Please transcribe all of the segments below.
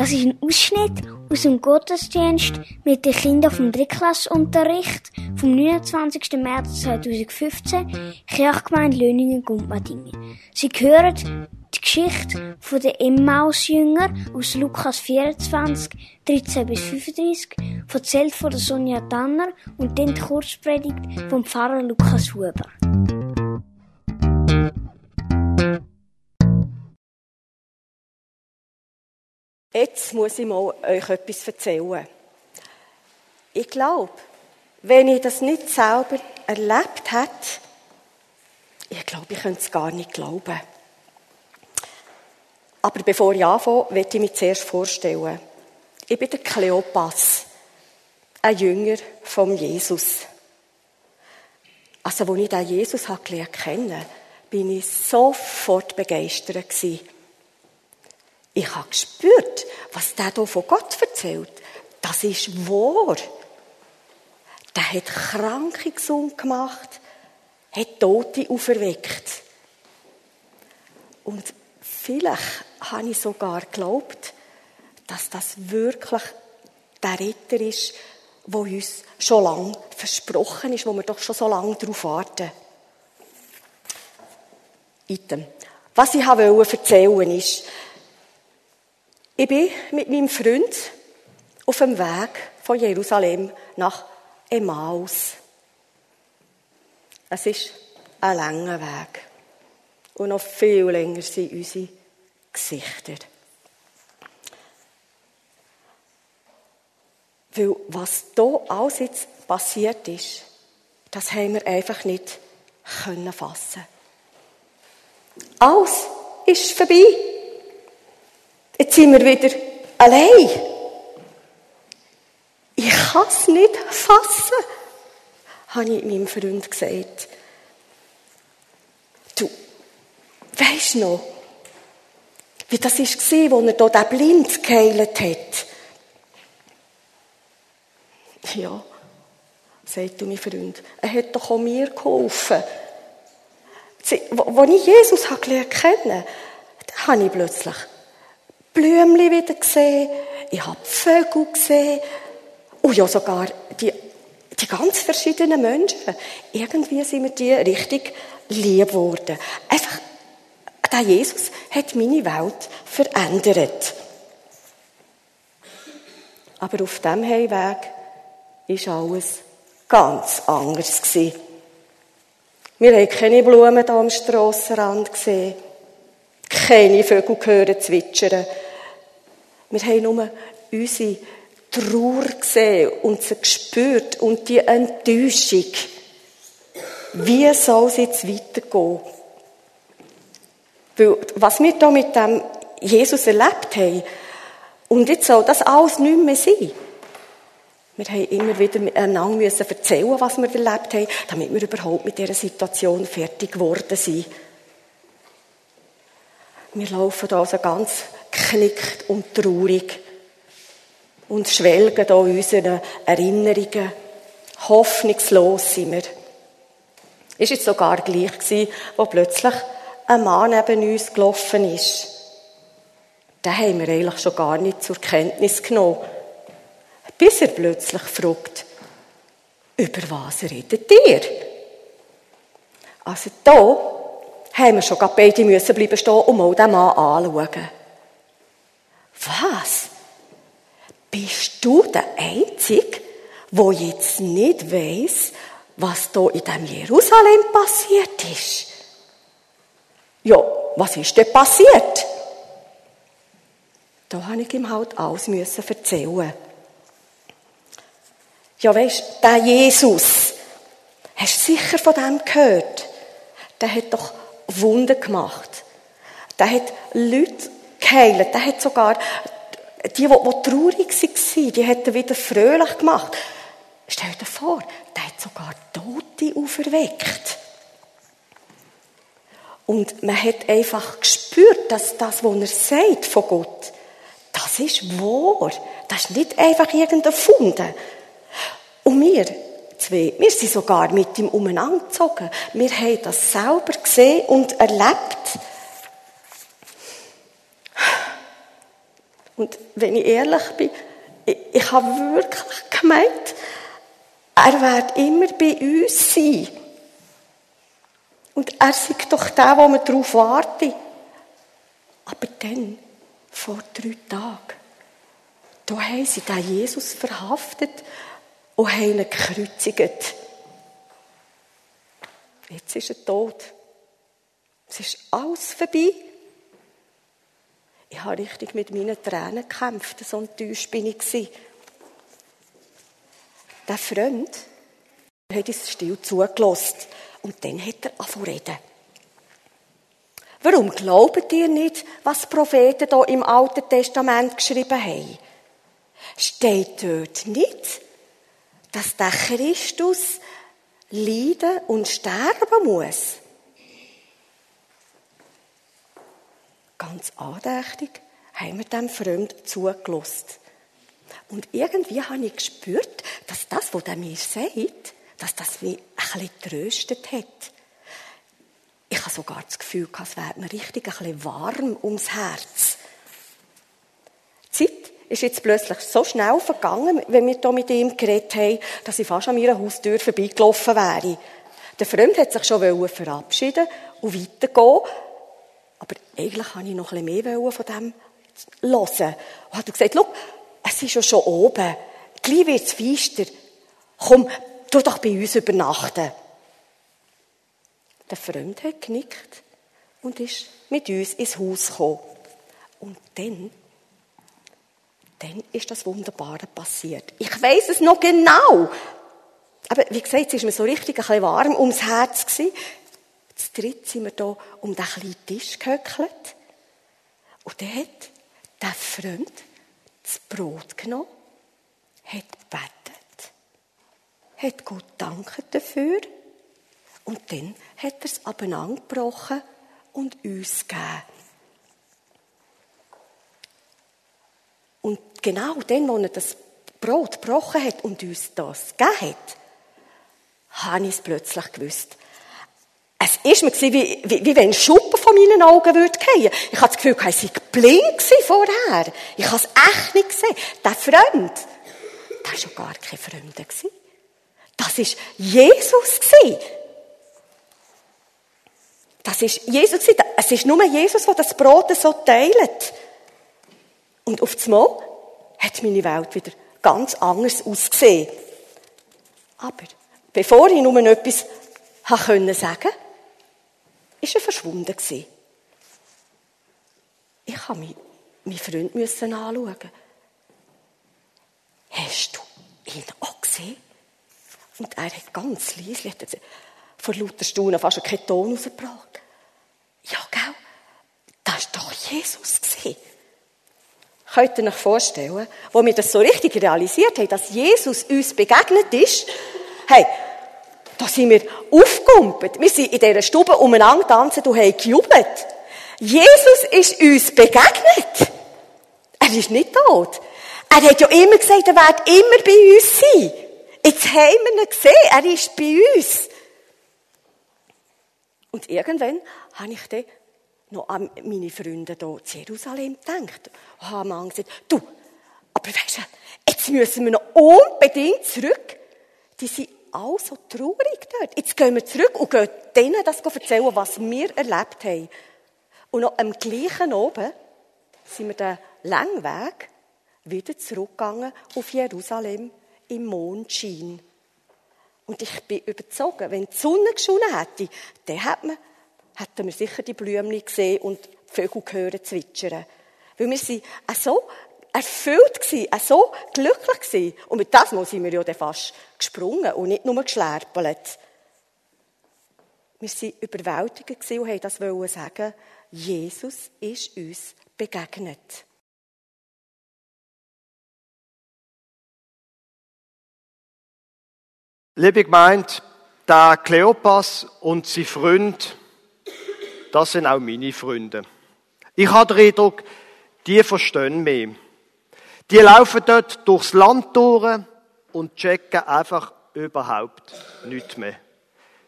Das ist ein Ausschnitt aus dem Gottesdienst mit den Kindern vom Drittklassunterricht vom 29. März 2015, Kirchgemeinde Löningen-Gumpmadingen. Sie hören die Geschichte den Emmaus-Jünger aus Lukas 24, 13 bis 35, erzählt von der Sonja Tanner und dann die Kurzpredigt vom Pfarrer Lukas Huber. Jetzt muss ich mal euch etwas erzählen. Ich glaube, wenn ich das nicht selber erlebt hätte, ich glaube, ich könnte es gar nicht glauben. Aber bevor ich anfange, möchte ich mich zuerst vorstellen. Ich bin der Kleopas, ein Jünger von Jesus. Also, als ich den Jesus gelernt kennen, bin ich sofort begeistert gewesen. Ich habe gespürt, was der hier von Gott erzählt. Das ist wahr. Der hat Kranke gesund gemacht, hat Tote auferweckt. Und vielleicht habe ich sogar geglaubt, dass das wirklich der Ritter ist, der uns schon lange versprochen ist, wo wir doch schon so lange darauf warten. Item. Was ich erzählen wollte, ist, ich bin mit meinem Freund auf dem Weg von Jerusalem nach Emmaus. Es ist ein langer Weg. Und noch viel länger sind unsere Gesichter. Weil was hier alles jetzt passiert ist, das haben wir einfach nicht können fassen. Alles ist vorbei. Jetzt sind wir wieder allein. Ich kann es nicht fassen, habe ich meinem Freund gesagt. Du, weisst noch, wie das war, als er hier den Blind geheilt hat. Ja, sagt mein Freund, er hat doch auch mir geholfen. Als ich Jesus gelernt kennen, da habe ich plötzlich Blümchen wieder gesehen, ich habe Vögel gesehen und ja sogar die, die ganz verschiedenen Menschen. Irgendwie sind mir die richtig lieb geworden. Einfach, der Jesus hat meine Welt verändert. Aber auf dem Heimweg ist alles ganz anders. Wir haben keine Blumen hier am Strassenrand gesehen keine Vögel hören zwitschern. Wir haben nur unsere Trauer gesehen und sie gespürt und die Enttäuschung. Wie soll es jetzt weitergehen? Weil, was wir hier mit dem Jesus erlebt haben, und jetzt soll das alles nicht mehr sein. Wir haben immer wieder einander müssen erzählen, was wir erlebt haben, damit wir überhaupt mit dieser Situation fertig geworden sind. Wir laufen da also ganz knickt und traurig und schwelgen da unseren Erinnerungen. Hoffnungslos sind wir. Ist jetzt sogar gleich gewesen, wo plötzlich ein Mann neben uns gelaufen ist. Den haben wir eigentlich schon gar nicht zur Kenntnis genommen. Bis er plötzlich fragt, über was redet ihr? Also da haben wir schon beide müssen bleiben stehen und mal den Mann anschauen. Was? Bist du der Einzige, der jetzt nicht weiss, was da in dem Jerusalem passiert ist? Ja, was ist denn passiert? Da habe ich ihm halt alles müssen erzählen. Ja, weisst, der Jesus, hast du sicher von dem gehört? Der hat doch Wunden gemacht. Der hat Leute geheilt. Der hat sogar die, die, die traurig waren, die hat er wieder fröhlich gemacht. Stell dir vor, der hat sogar Tote auferweckt. Und man hat einfach gespürt, dass das, was er sagt von Gott, das ist wahr. Das ist nicht einfach irgendein Fund. Und wir, zwei. Wir sind sogar mit ihm umeinander gezogen. Wir haben das selber gesehen und erlebt. Und wenn ich ehrlich bin, ich, ich habe wirklich gemeint, er wird immer bei uns sein. Und er sagt doch der, wo man darauf wartet. Aber dann, vor drei Tagen, da haben sie den Jesus verhaftet und haben ihn gekreuzigt. Jetzt ist er tot. Es ist alles vorbei. Ich habe richtig mit meinen Tränen gekämpft, so enttäuscht bin ich. Der Freund hat uns still zugelassen und dann hat er angefangen reden. Warum glaubt ihr nicht, was die Propheten hier im Alten Testament geschrieben haben? Steht dort nicht, dass der Christus leiden und sterben muss? Ganz andächtig haben wir dem Freund zugelost. Und irgendwie habe ich gespürt, dass das, was er mir sagt, dass das mich ein bisschen tröstet hat. Ich habe sogar das Gefühl, es wäre mir richtig ein bisschen warm ums Herz. Die Zeit ist jetzt plötzlich so schnell vergangen, wenn wir hier mit ihm geredet haben, dass ich fast an meiner Haustür vorbeigelaufen wäre. Der Freund hat sich schon verabschieden und weitergehen. Aber eigentlich wollte ich noch ein bisschen mehr von dem hören. Und hat gesagt, schau, es ist ja schon oben. Gleich wird es feister. Komm, tu doch bei uns übernachten. Der Freund hat genickt und ist mit uns ins Haus gekommen. Und dann, dann ist das Wunderbare passiert. Ich weiß es noch genau. Aber wie gesagt, es ist mir so richtig ein bisschen warm ums Herz gewesen. Zu dritt sind wir hier um den kleinen Tisch gehöckelt. Und dann hat der Freund das Brot genommen, hat gebetet, hat Gott danken dafür und dann hat er es abeinandergebrochen und uns gegeben. Und genau dann, als er das Brot gebrochen hat und uns das gegeben hat, habe ich es plötzlich gewusst. Es ist mir wie, wie, wie wenn Schuppen von meinen Augen würde fallen. Ich hatte das Gefühl, ich sei blind vorher. Ich habe es echt nicht gesehen. Der Freund, der war schon gar kein Fremder. Das war Jesus. Das ist Jesus. Es ist nur Jesus, der das Brot so teilt. Und auf einmal hat meine Welt wieder ganz anders ausgesehen. Aber bevor ich nur etwas sagen konnte, ist er verschwunden Ich habe meinen Freund anschauen. Hast du ihn auch gesehen? Und er hat ganz leise, vor lauter Stunden fast keinen Ton rausgebracht. Ja, gell? Das war doch Jesus. Könnt ihr euch vorstellen, wo wir das so richtig realisiert haben, dass Jesus uns begegnet ist? Hey, sind wir aufgegumpelt. Wir sind in dieser Stube umeinander tanzen und haben gejubelt. Jesus ist uns begegnet. Er ist nicht tot. Er hat ja immer gesagt, er wird immer bei uns sein. Jetzt haben wir ihn gesehen. Er ist bei uns. Und irgendwann habe ich dann noch an meine Freunde hier in Jerusalem gedacht. Und habe mir gesagt, du, aber weißt du, jetzt müssen wir noch unbedingt zurück. Die sind alle so traurig dort. Jetzt gehen wir zurück und gehen denen das erzählen, was wir erlebt haben. Und noch am gleichen oben sind wir den langen Weg wieder zurückgegangen auf Jerusalem im Mondschein. Und ich bin überzogen, wenn die Sonne geschonen hätte, dann hätte man, hätten wir sicher die Blümchen gesehen und die Vögel hören zwitschern. Weil wir sind so erfüllt gewesen, so glücklich gewesen. Und mit das Mal sind wir ja fast gesprungen und nicht nur geschlärpelt. Wir waren überwältigt und wollten das sagen, Jesus ist uns begegnet. Liebe Gemeinde, der Kleopas und sein Freund, das sind auch meine Freunde. Ich habe den Eindruck, die verstehen mich. Die laufen dort durchs Land durch und checken einfach überhaupt nichts mehr.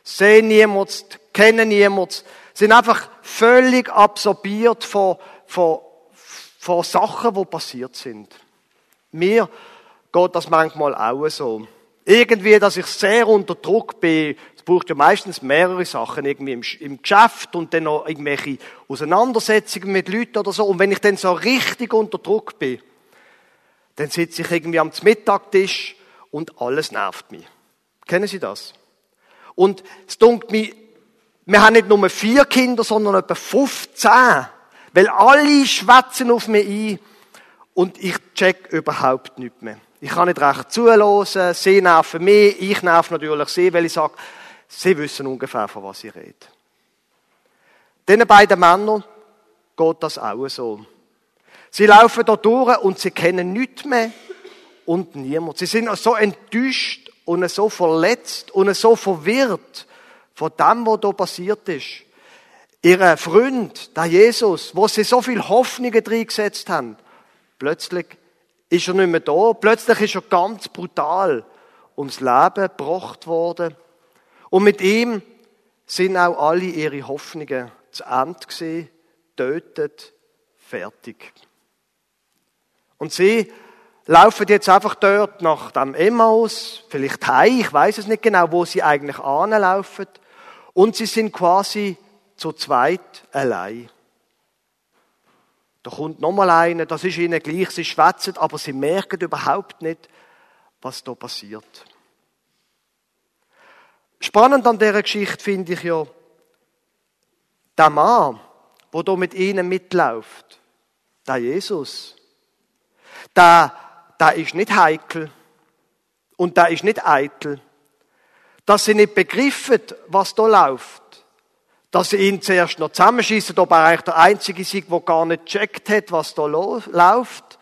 Sehen niemanden, kennen niemanden, sind einfach völlig absorbiert von, von, vor Sachen, die passiert sind. Mir geht das manchmal auch so. Irgendwie, dass ich sehr unter Druck bin. Es braucht ja meistens mehrere Sachen, irgendwie im, im Geschäft und dann noch irgendwelche Auseinandersetzungen mit Leuten oder so. Und wenn ich dann so richtig unter Druck bin, dann sitze ich irgendwie am Mittagtisch und alles nervt mich. Kennen Sie das? Und es dunkelt mich, wir haben nicht nur vier Kinder, sondern etwa 15. Weil alle schwätzen auf mich ein und ich check überhaupt nichts mehr. Ich kann nicht recht zuhören, sie nerven mich, ich nerv natürlich sie, weil ich sage, sie wissen ungefähr, von was ich rede. Diesen beiden Männern geht das auch so. Sie laufen da durch und sie kennen nichts mehr und niemand. Sie sind so enttäuscht und so verletzt und so verwirrt von dem, was da passiert ist. Ihr Freund, der Jesus, wo sie so viel Hoffnungen drin gesetzt haben, plötzlich ist er nicht mehr da. Plötzlich ist er ganz brutal ums Leben gebracht worden. Und mit ihm sind auch alle ihre Hoffnungen zu Ende gesehen, tötet, fertig. Und sie laufen jetzt einfach dort nach dem Emmaus, vielleicht heim, ich weiß es nicht genau, wo sie eigentlich anlaufen. Und sie sind quasi zu zweit allein. Da kommt nochmal einer, das ist ihnen gleich, sie schwätzen, aber sie merken überhaupt nicht, was da passiert. Spannend an dieser Geschichte finde ich ja, der Mann, der da mit ihnen mitläuft, der Jesus, der, der ist nicht heikel und der ist nicht eitel. Dass sie nicht begriffen, was da läuft. Dass sie ihn zuerst noch zusammenschießen, ob er eigentlich der Einzige ist, der gar nicht checkt hat, was da läuft.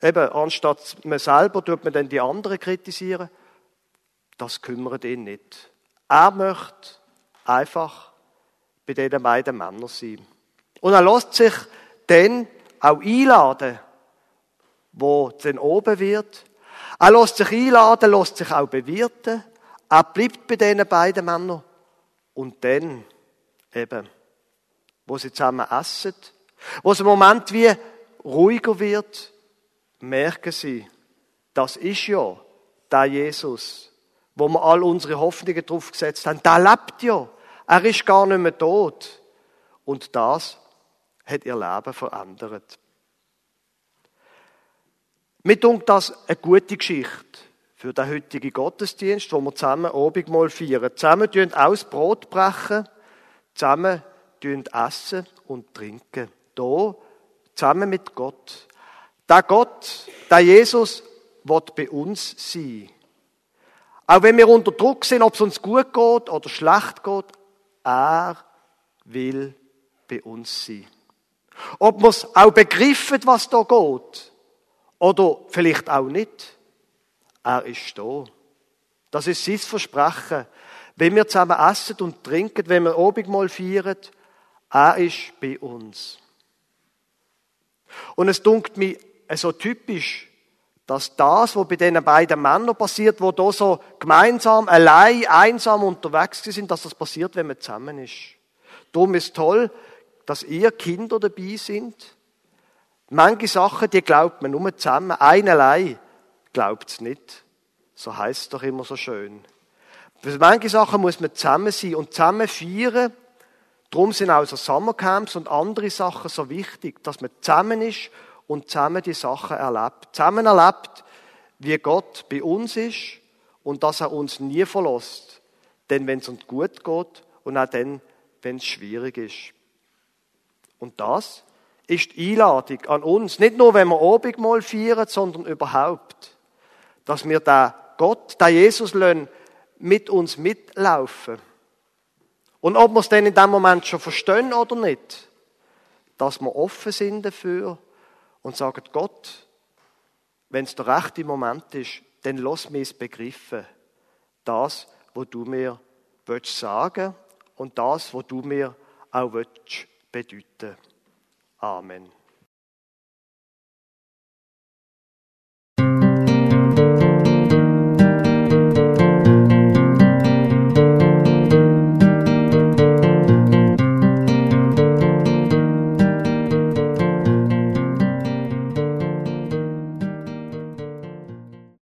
Eben, anstatt man selber tut man dann die anderen kritisieren. Das kümmert ihn nicht. Er möchte einfach bei diesen beiden Männern sein. Und er lässt sich dann auch einladen wo dann oben wird. Er lässt sich einladen, lässt sich auch bewirten. Er bleibt bei diesen beiden Männern. Und dann, eben, wo sie zusammen essen, wo es im Moment wie ruhiger wird, merken sie, das ist ja der Jesus, wo wir all unsere Hoffnungen drauf gesetzt haben. Der lebt ja. Er ist gar nicht mehr tot. Und das hat ihr Leben verändert. Mir dunkt das eine gute Geschichte für den heutigen Gottesdienst, wo wir zusammen Abendmahl feiern. Zusammen tun aus Brot brechen, zusammen tun essen und trinken. Da, zusammen mit Gott. Der Gott, der Jesus, wird bei uns sein. Auch wenn wir unter Druck sind, ob es uns gut geht oder schlecht geht, er will bei uns sein. Ob wir es auch begriffen, was da geht, oder vielleicht auch nicht. Er ist da. Das ist sein Versprechen. Wenn wir zusammen essen und trinken, wenn wir Abendmahl feiern, er ist bei uns. Und es dunkt mir so typisch, dass das, was bei diesen beiden Männern passiert, wo da so gemeinsam, allein, einsam unterwegs sind, dass das passiert, wenn man zusammen ist. Darum ist toll, dass ihr Kinder dabei sind, Manche Sachen, die glaubt man nur zusammen. Einerlei glaubt es nicht. So heißt es doch immer so schön. Manche Sachen muss man zusammen sein und zusammen feiern. Darum sind auch so Summercamps und andere Sachen so wichtig, dass man zusammen ist und zusammen die Sachen erlebt. Zusammen erlebt, wie Gott bei uns ist und dass er uns nie verlässt. Denn wenn es uns gut geht und auch dann, wenn es schwierig ist. Und das ist die Einladung an uns, nicht nur wenn wir Abendmahl feiern, sondern überhaupt, dass wir da Gott, da Jesus lassen, mit uns mitlaufen. Und ob wir es dann in dem Moment schon verstehen oder nicht, dass wir offen sind dafür und sagen, Gott, wenn es der rechte Moment ist, dann lass mich es begriffen. Das, was du mir sagen willst und das, was du mir auch bedeuten willst. Amen.